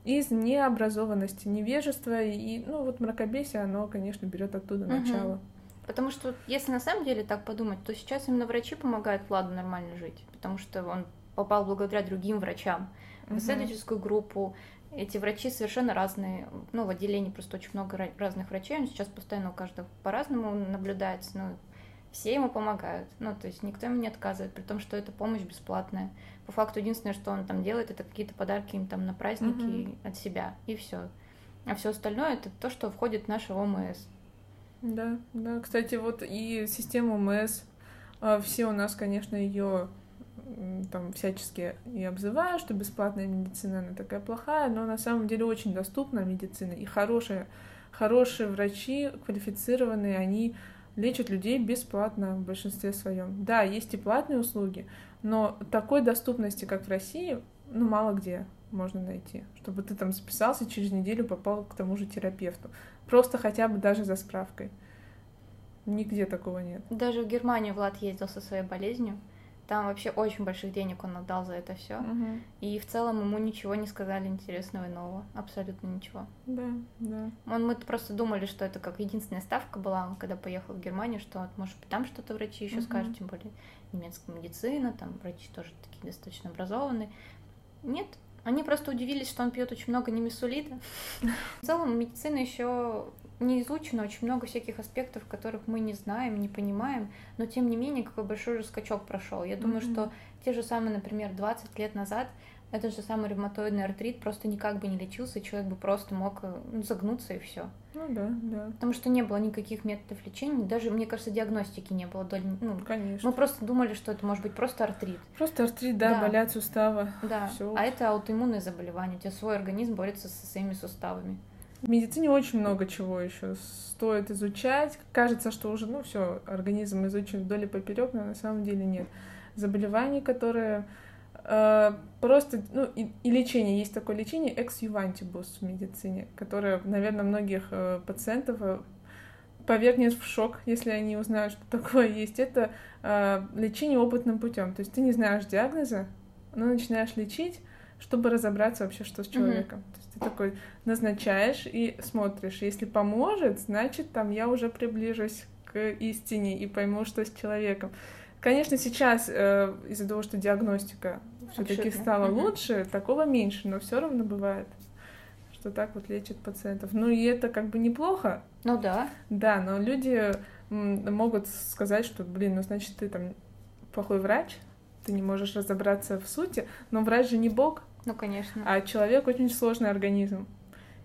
из необразованности, невежества и, ну, вот мракобесие, оно, конечно, берет оттуда угу. начало. Потому что, если на самом деле так подумать, то сейчас именно врачи помогают Владу нормально жить, потому что он попал благодаря другим врачам в исследовательскую группу, эти врачи совершенно разные. Ну, в отделении просто очень много разных врачей. Он сейчас постоянно у каждого по-разному наблюдается. Но все ему помогают. Ну, то есть никто ему не отказывает, при том, что эта помощь бесплатная. По факту единственное, что он там делает, это какие-то подарки им там на праздники угу. от себя. И все. А все остальное это то, что входит в нашу ОМС. Да, да. Кстати, вот и система ОМС, а, все у нас, конечно, ее там всячески и обзывают, что бесплатная медицина, она такая плохая, но на самом деле очень доступна медицина, и хорошие, хорошие врачи, квалифицированные, они лечат людей бесплатно в большинстве своем. Да, есть и платные услуги, но такой доступности, как в России, ну, мало где можно найти, чтобы ты там записался, через неделю попал к тому же терапевту. Просто хотя бы даже за справкой. Нигде такого нет. Даже в Германию Влад ездил со своей болезнью. Там вообще очень больших денег он отдал за это все. Угу. И в целом ему ничего не сказали интересного и нового. Абсолютно ничего. Да, да. Он, мы просто думали, что это как единственная ставка была, когда поехал в Германию, что может быть там что-то врачи еще угу. скажут, тем более немецкая медицина, там врачи тоже такие достаточно образованные. Нет, они просто удивились, что он пьет очень много немесулита. [LAUGHS] В целом медицина еще не изучено очень много всяких аспектов, которых мы не знаем, не понимаем, но тем не менее какой большой же скачок прошел. Я думаю, mm-hmm. что те же самые, например, 20 лет назад этот же самый ревматоидный артрит просто никак бы не лечился, и человек бы просто мог э, ну, загнуться и все. Ну да, да. Потому что не было никаких методов лечения, даже, мне кажется, диагностики не было. Ну, Конечно. Мы просто думали, что это может быть просто артрит. Просто артрит, да, да. болят суставы. Да, Всё. а это аутоиммунное заболевание, у тебя свой организм борется со своими суставами. В медицине очень много чего еще стоит изучать. Кажется, что уже, ну, все, организм изучен вдоль и поперек, но на самом деле нет. Заболеваний, которые э, просто, ну, и, и лечение, есть такое лечение juvantibus в медицине, которое, наверное, многих э, пациентов э, повергнет в шок, если они узнают, что такое есть. Это э, лечение опытным путем. То есть ты не знаешь диагноза, но начинаешь лечить, чтобы разобраться вообще, что с человеком. Mm-hmm. Такой назначаешь и смотришь. Если поможет, значит, там я уже приближусь к истине и пойму, что с человеком. Конечно, сейчас э, из-за того, что диагностика все-таки стала mm-hmm. лучше, такого меньше, но все равно бывает, что так вот лечат пациентов. Ну и это как бы неплохо. Ну да. Да, но люди могут сказать, что, блин, ну значит ты там плохой врач, ты не можешь разобраться в сути, но врач же не бог, ну, конечно. А человек очень сложный организм.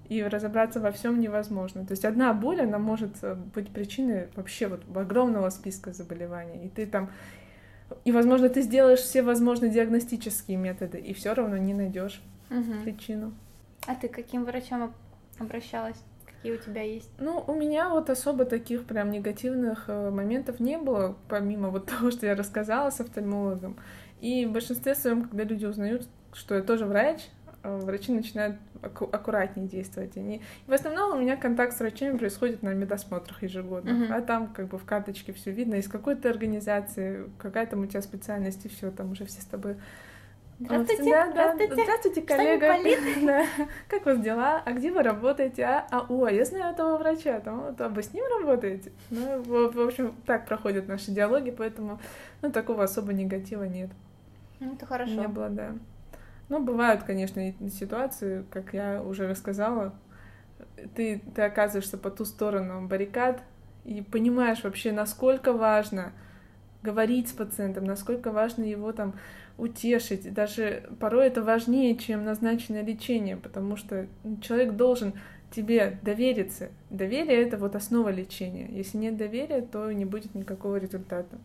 И разобраться во всем невозможно. То есть одна боль, она может э, быть причиной вообще вот огромного списка заболеваний. И ты там и, возможно, ты сделаешь все возможные диагностические методы, и все равно не найдешь угу. причину. А ты к каким врачам обращалась? Какие у тебя есть? Ну, у меня вот особо таких прям негативных э, моментов не было, помимо вот [LAUGHS] того, что я рассказала с офтальмологом. И в большинстве своем, когда люди узнают, что я тоже врач, а врачи начинают аку- аккуратнее действовать. Они... В основном у меня контакт с врачами происходит на медосмотрах ежегодно, mm-hmm. а там как бы в карточке все видно, из какой то организации, какая там у тебя специальность, и все, там уже все с тобой Здравствуйте, да, здравствуйте. Да, здравствуйте, коллега. [LAUGHS] да. Как у вас дела? А где вы работаете? А, а о, я знаю этого врача, там, вот, а вы с ним работаете? Ну, в, в общем, так проходят наши диалоги, поэтому, ну, такого особо негатива нет. Ну, это хорошо. Не было, да. Ну, бывают, конечно, ситуации, как я уже рассказала, ты, ты оказываешься по ту сторону баррикад и понимаешь вообще, насколько важно говорить с пациентом, насколько важно его там утешить. Даже порой это важнее, чем назначенное лечение, потому что человек должен тебе довериться. Доверие — это вот основа лечения. Если нет доверия, то не будет никакого результата.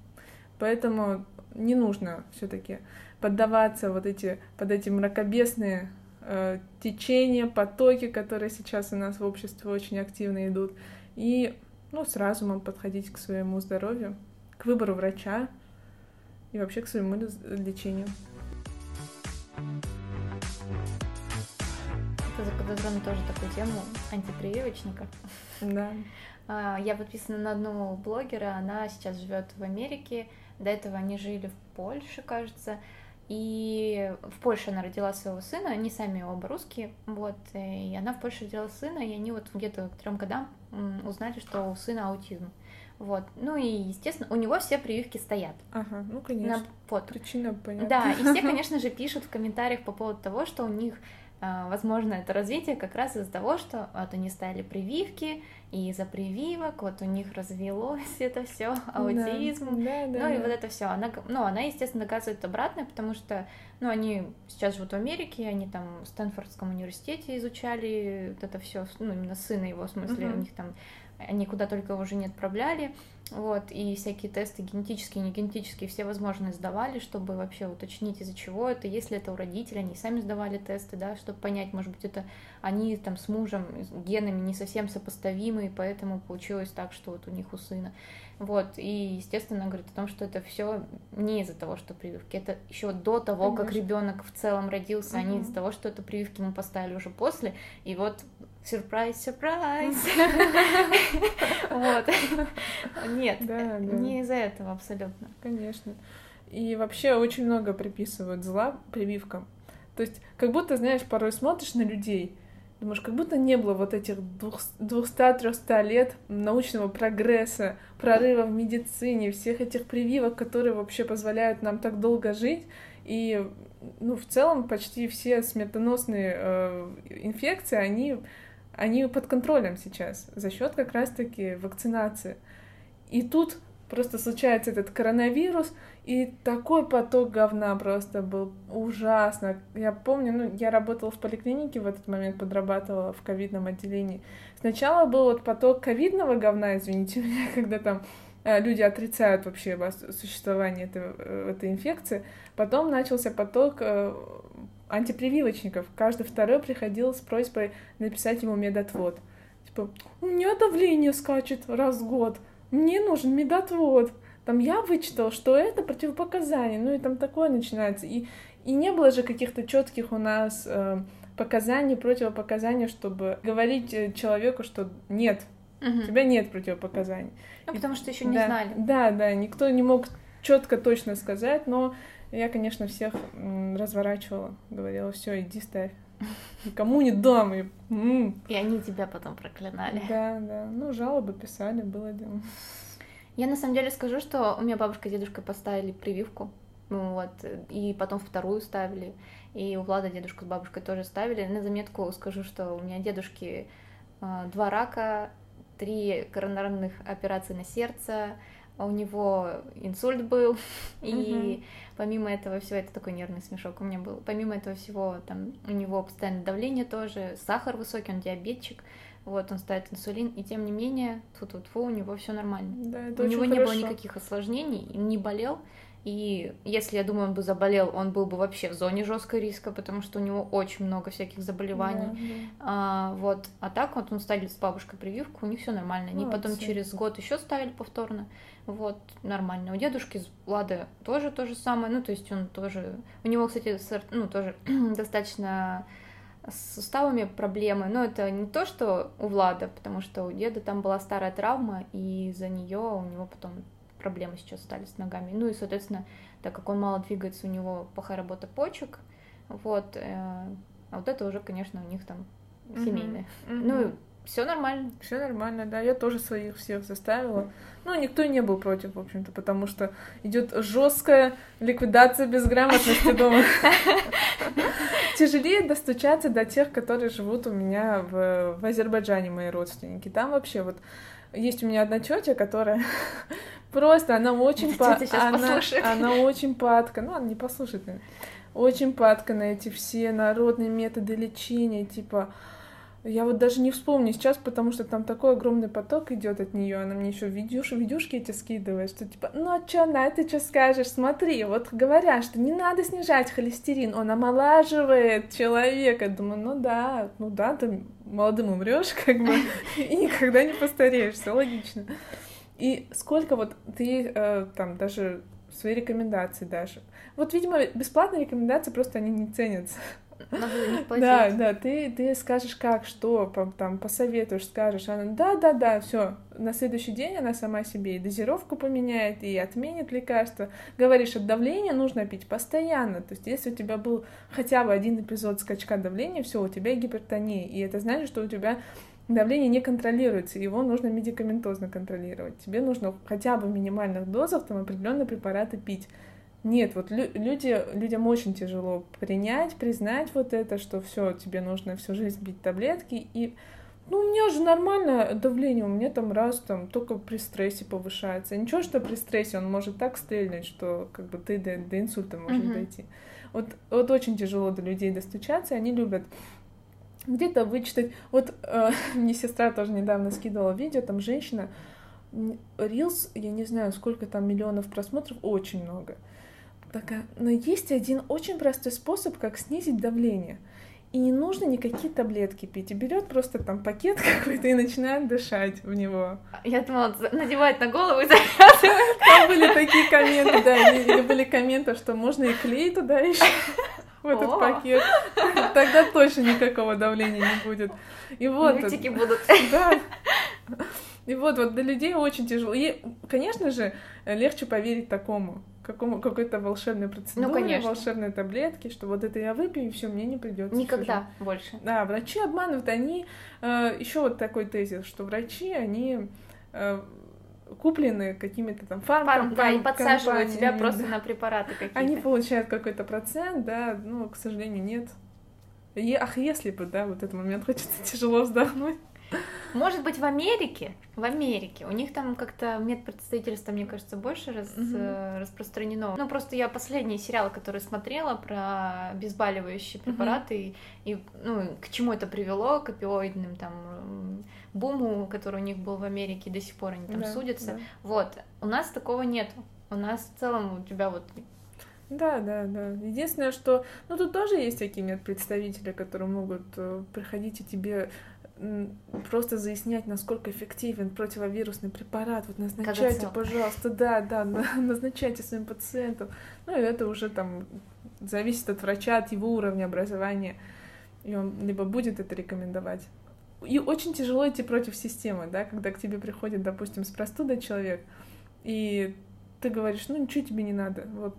Поэтому не нужно все-таки поддаваться вот эти, под эти мракобесные э, течения, потоки, которые сейчас у нас в обществе очень активно идут, и ну, с разумом подходить к своему здоровью, к выбору врача и вообще к своему лечению. Это заподозрено тоже такую тему антипрививочника. Да. А, я подписана на одну блогера, она сейчас живет в Америке. До этого они жили в Польше, кажется. И в Польше она родила своего сына, они сами оба русские, вот, и она в Польше родила сына, и они вот где-то к трем годам узнали, что у сына аутизм. Вот. Ну и, естественно, у него все прививки стоят. Ага, ну конечно. На, вот. Причина понятна. Да, и все, [LAUGHS] конечно же, пишут в комментариях по поводу того, что у них возможно, это развитие как раз из-за того, что вот они ставили прививки, и из-за прививок вот у них развелось [LAUGHS] это все аутизм, да, да, ну да. и вот это все. Она, ну, она, естественно, доказывает обратное, потому что, ну, они сейчас живут в Америке, они там в Стэнфордском университете изучали вот это все, ну, именно сына его, в смысле, uh-huh. у них там они куда только уже не отправляли, вот, и всякие тесты генетические, не генетические, все возможные сдавали, чтобы вообще уточнить, из-за чего это, если это у родителей, они сами сдавали тесты, да, чтобы понять, может быть, это они там с мужем, генами не совсем сопоставимы, и поэтому получилось так, что вот у них у сына. Вот, и, естественно, говорит о том, что это все не из-за того, что прививки, это еще до того, Конечно. как ребенок в целом родился, угу. а не из-за того, что это прививки мы поставили уже после, и вот Сюрприз, сюрприз. [LAUGHS] Вот. Нет, не из-за этого абсолютно. Конечно. И вообще очень много приписывают зла прививкам. То есть, как будто, знаешь, порой смотришь на людей, думаешь, как будто не было вот этих 200-300 лет научного прогресса, прорыва в медицине, всех этих прививок, которые вообще позволяют нам так долго жить. И, ну, в целом, почти все смертоносные э, инфекции, они они под контролем сейчас за счет как раз-таки вакцинации. И тут просто случается этот коронавирус, и такой поток говна просто был ужасно. Я помню, ну, я работала в поликлинике в этот момент, подрабатывала в ковидном отделении. Сначала был вот поток ковидного говна, извините [LAUGHS] меня, когда там э, люди отрицают вообще существование этой, э, этой инфекции. Потом начался поток э, антипрививочников. Каждый второй приходил с просьбой написать ему медотвод. Типа, у меня давление скачет раз в год, мне нужен медотвод. Там я вычитал, что это противопоказание, ну и там такое начинается. И, и не было же каких-то четких у нас э, показаний, противопоказаний, чтобы говорить э, человеку, что нет, угу. у тебя нет противопоказаний. Ну, потому что еще не да, знали. Да, да, никто не мог четко точно сказать, но я, конечно, всех разворачивала, говорила, все, иди ставь. Никому не дам. И, и они тебя потом проклинали. Да, да. Ну, жалобы писали, было дело. Я на самом деле скажу, что у меня бабушка и дедушка поставили прививку. Ну, вот, и потом вторую ставили. И у Влада дедушка с бабушкой тоже ставили. На заметку скажу, что у меня дедушки э, два рака, три коронарных операции на сердце, у него инсульт был, [LAUGHS] и помимо этого всего, это такой нервный смешок у меня был, помимо этого всего, там, у него постоянное давление тоже, сахар высокий, он диабетчик, вот, он ставит инсулин, и тем не менее, тут вот у него все нормально. Да, это у него не хорошо. было никаких осложнений, не болел, и если, я думаю, он бы заболел, он был бы вообще в зоне жесткого риска, потому что у него очень много всяких заболеваний. Да, да. А, вот. А так вот он ставили с бабушкой прививку, у них все нормально. Они Молодцы. потом через год еще ставили повторно. Вот, нормально. У дедушки Влада тоже то же самое. Ну, то есть он тоже... У него, кстати, ну, тоже [CLEARS THROAT] достаточно с суставами проблемы, но это не то, что у Влада, потому что у деда там была старая травма, и из-за нее у него потом проблемы сейчас стали с ногами. Ну и, соответственно, так как он мало двигается, у него плохая работа почек, вот, э, а вот это уже, конечно, у них там семейное. Mm-hmm. Ну, все нормально. Все нормально, да. Я тоже своих всех заставила. Ну, никто не был против, в общем-то, потому что идет жесткая ликвидация безграмотности [LAUGHS] дома. Тяжелее достучаться до тех, которые живут у меня в, в Азербайджане, мои родственники. Там вообще вот есть у меня одна тетя, которая просто, она очень па... она, она очень падка, ну, она не послушает, очень падка на эти все народные методы лечения, типа я вот даже не вспомню сейчас, потому что там такой огромный поток идет от нее. Она мне еще видюш, видюшки эти скидывает, что типа, ну а что, на это что скажешь? Смотри, вот говорят, что не надо снижать холестерин, он омолаживает человека. Думаю, ну да, ну да, ты молодым умрешь, как бы, [LAUGHS] и никогда не постареешь, все логично. И сколько вот ты э, там даже свои рекомендации даже. Вот, видимо, бесплатные рекомендации просто они не ценятся. [LAUGHS] Да, да, ты, ты скажешь как, что, там, посоветуешь, скажешь, она, да, да, да, все. На следующий день она сама себе и дозировку поменяет, и отменит лекарство. Говоришь, от давления нужно пить постоянно. То есть, если у тебя был хотя бы один эпизод скачка давления, все, у тебя гипертония. И это значит, что у тебя давление не контролируется, его нужно медикаментозно контролировать. Тебе нужно хотя бы в минимальных дозах там определенные препараты пить. Нет, вот лю- люди, людям очень тяжело принять, признать вот это, что все, тебе нужно всю жизнь пить таблетки. И, ну, у меня же нормальное давление, у меня там раз там только при стрессе повышается. Ничего, что при стрессе он может так стрельнуть, что как бы ты до, до инсульта можешь uh-huh. дойти. Вот, вот очень тяжело до людей достучаться, они любят где-то вычитать. Вот э, [LAUGHS] мне сестра тоже недавно скидывала видео, там женщина, Рилс, я не знаю, сколько там миллионов просмотров, очень много. Такая, но есть один очень простой способ, как снизить давление. И не нужно никакие таблетки пить. И берет просто там пакет [LAUGHS] какой-то и начинает дышать в него. Я думала, надевает на голову и [LAUGHS] завязывает. Там были такие комменты, да, или были комменты, что можно и клей туда еще в этот пакет. [LAUGHS] Тогда точно никакого давления не будет. И вот. Мультики будут. [LAUGHS] Да. И вот, вот для людей очень тяжело. И, конечно же, легче поверить такому, какому, какой-то волшебной процедуре, ну, конечно. волшебной таблетке, что вот это я выпью, и все, мне не придется. Никогда всё больше. Да, врачи обманывают, они... Э, еще вот такой тезис, что врачи, они э, куплены какими-то там фармкомпаниями. Да, и подсаживают тебя просто да. на препараты какие-то. Они получают какой-то процент, да, ну, к сожалению, нет. И, ах, если бы, да, вот этот момент хочется тяжело вздохнуть. Может быть, в Америке, в Америке, у них там как-то медпредставительство, мне кажется, больше раз, mm-hmm. распространено. Ну, просто я последний сериал, который смотрела про обезболивающие препараты, mm-hmm. и, и, ну, к чему это привело, к опиоидным там буму, который у них был в Америке, до сих пор они там да, судятся. Да. Вот, у нас такого нету. У нас в целом у тебя вот да, да, да. Единственное, что, ну тут тоже есть такие медпредставители, которые могут э, приходить и тебе просто заяснять, насколько эффективен противовирусный препарат. Вот назначайте, пожалуйста, да, да, [LAUGHS] назначайте своим пациентам. Ну и это уже там зависит от врача, от его уровня образования. И он либо будет это рекомендовать. И очень тяжело идти против системы, да, когда к тебе приходит, допустим, с простудой человек, и ты говоришь, ну ничего тебе не надо. Вот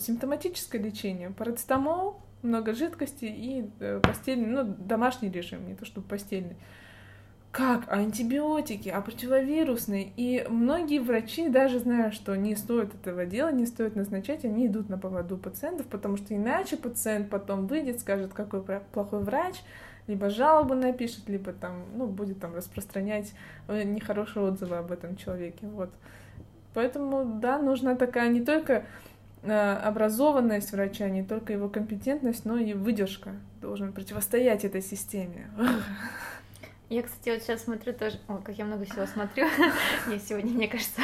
симптоматическое лечение, парацетамол, много жидкости и э, постельный, ну, домашний режим, не то чтобы постельный. Как? Антибиотики, а противовирусные? И многие врачи, даже зная, что не стоит этого делать, не стоит назначать, они идут на поводу пациентов, потому что иначе пациент потом выйдет, скажет, какой плохой врач, либо жалобу напишет, либо там, ну, будет там распространять э, нехорошие отзывы об этом человеке. Вот. Поэтому, да, нужна такая не только образованность врача, не только его компетентность, но и выдержка должен противостоять этой системе. Я, кстати, вот сейчас смотрю тоже... Ой, как я много всего смотрю. [LAUGHS] Я сегодня, мне кажется...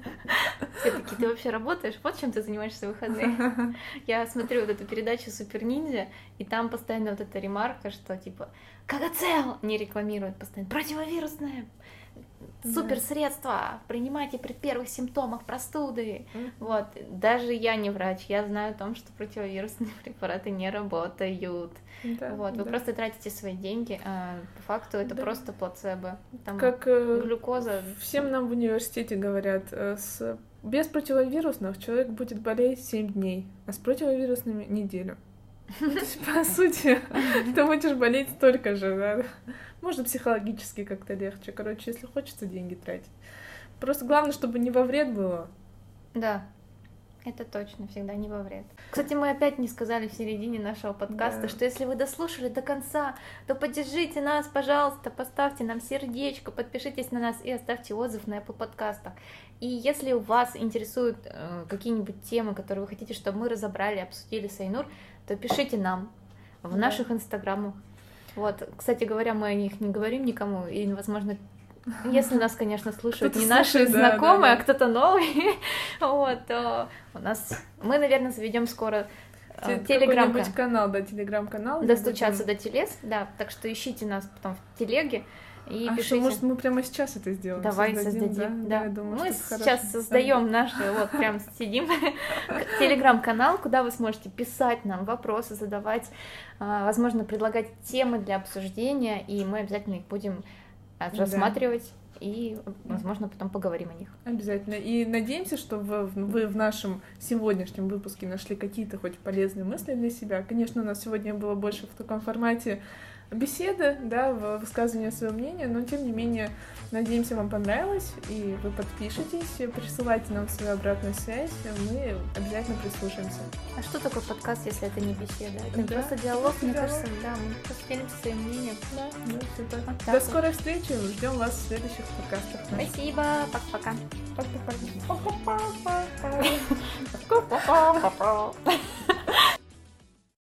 [LAUGHS] Все таки ты вообще работаешь? Вот чем ты занимаешься в выходные. Я смотрю вот эту передачу Супер Ниндзя, и там постоянно вот эта ремарка, что типа Кагацел не рекламирует постоянно. Противовирусное, супер средства, принимайте при первых симптомах простуды. Mm-hmm. Вот, даже я не врач, я знаю о том, что противовирусные [LAUGHS] препараты не работают. Да, вот, вы да. просто тратите свои деньги, а по факту это да. просто плацебо. Там как э, глюкоза. Всем нам в университете говорят, э, с без противовирусных человек будет болеть 7 дней, а с противовирусными неделю. [LAUGHS] По сути, ты будешь болеть столько же, да. Может, психологически как-то легче. Короче, если хочется деньги тратить. Просто главное, чтобы не во вред было. Да, это точно, всегда не во вред. Кстати, мы опять не сказали в середине нашего подкаста, да. что если вы дослушали до конца, то поддержите нас, пожалуйста, поставьте нам сердечко, подпишитесь на нас и оставьте отзыв на Apple подкастах. И если у вас интересуют э, какие-нибудь темы, которые вы хотите, чтобы мы разобрали, обсудили с Айнур, то пишите нам в да. наших инстаграмах. Вот, кстати говоря, мы о них не говорим никому, и, возможно, если нас, конечно, слушают не наши знакомые, а кто-то новый, [LAUGHS] вот, то у нас мы, наверное, заведем скоро э, телеграм-канал, да, телеграм-канал. Достучаться до телес, да, так что ищите нас потом в телеге. И а пишите. что, может, мы прямо сейчас это сделаем? Давай создадим, создадим да. да. Я думаю, мы сейчас создаем наш, вот прям сидим, [LAUGHS] телеграм-канал, куда вы сможете писать нам вопросы, задавать, а, возможно, предлагать темы для обсуждения, и мы обязательно их будем а, рассматривать. Да и, возможно, потом поговорим о них. Обязательно. И надеемся, что вы, вы в нашем сегодняшнем выпуске нашли какие-то хоть полезные мысли для себя. Конечно, у нас сегодня было больше в таком формате беседы, да, в высказывании своего мнения, но тем не менее, надеемся, вам понравилось, и вы подпишитесь, присылайте нам свою обратную связь, мы обязательно прислушаемся. А что такое подкаст, если это не беседа? Это да, просто диалог, мне диалог. кажется, да, мы просто делимся своим мнением. Да, да, все так. Вот так До вот. скорой встречи, ждем вас в следующих подкастах. Спасибо, пока-пока. Пока-пока. [LAUGHS]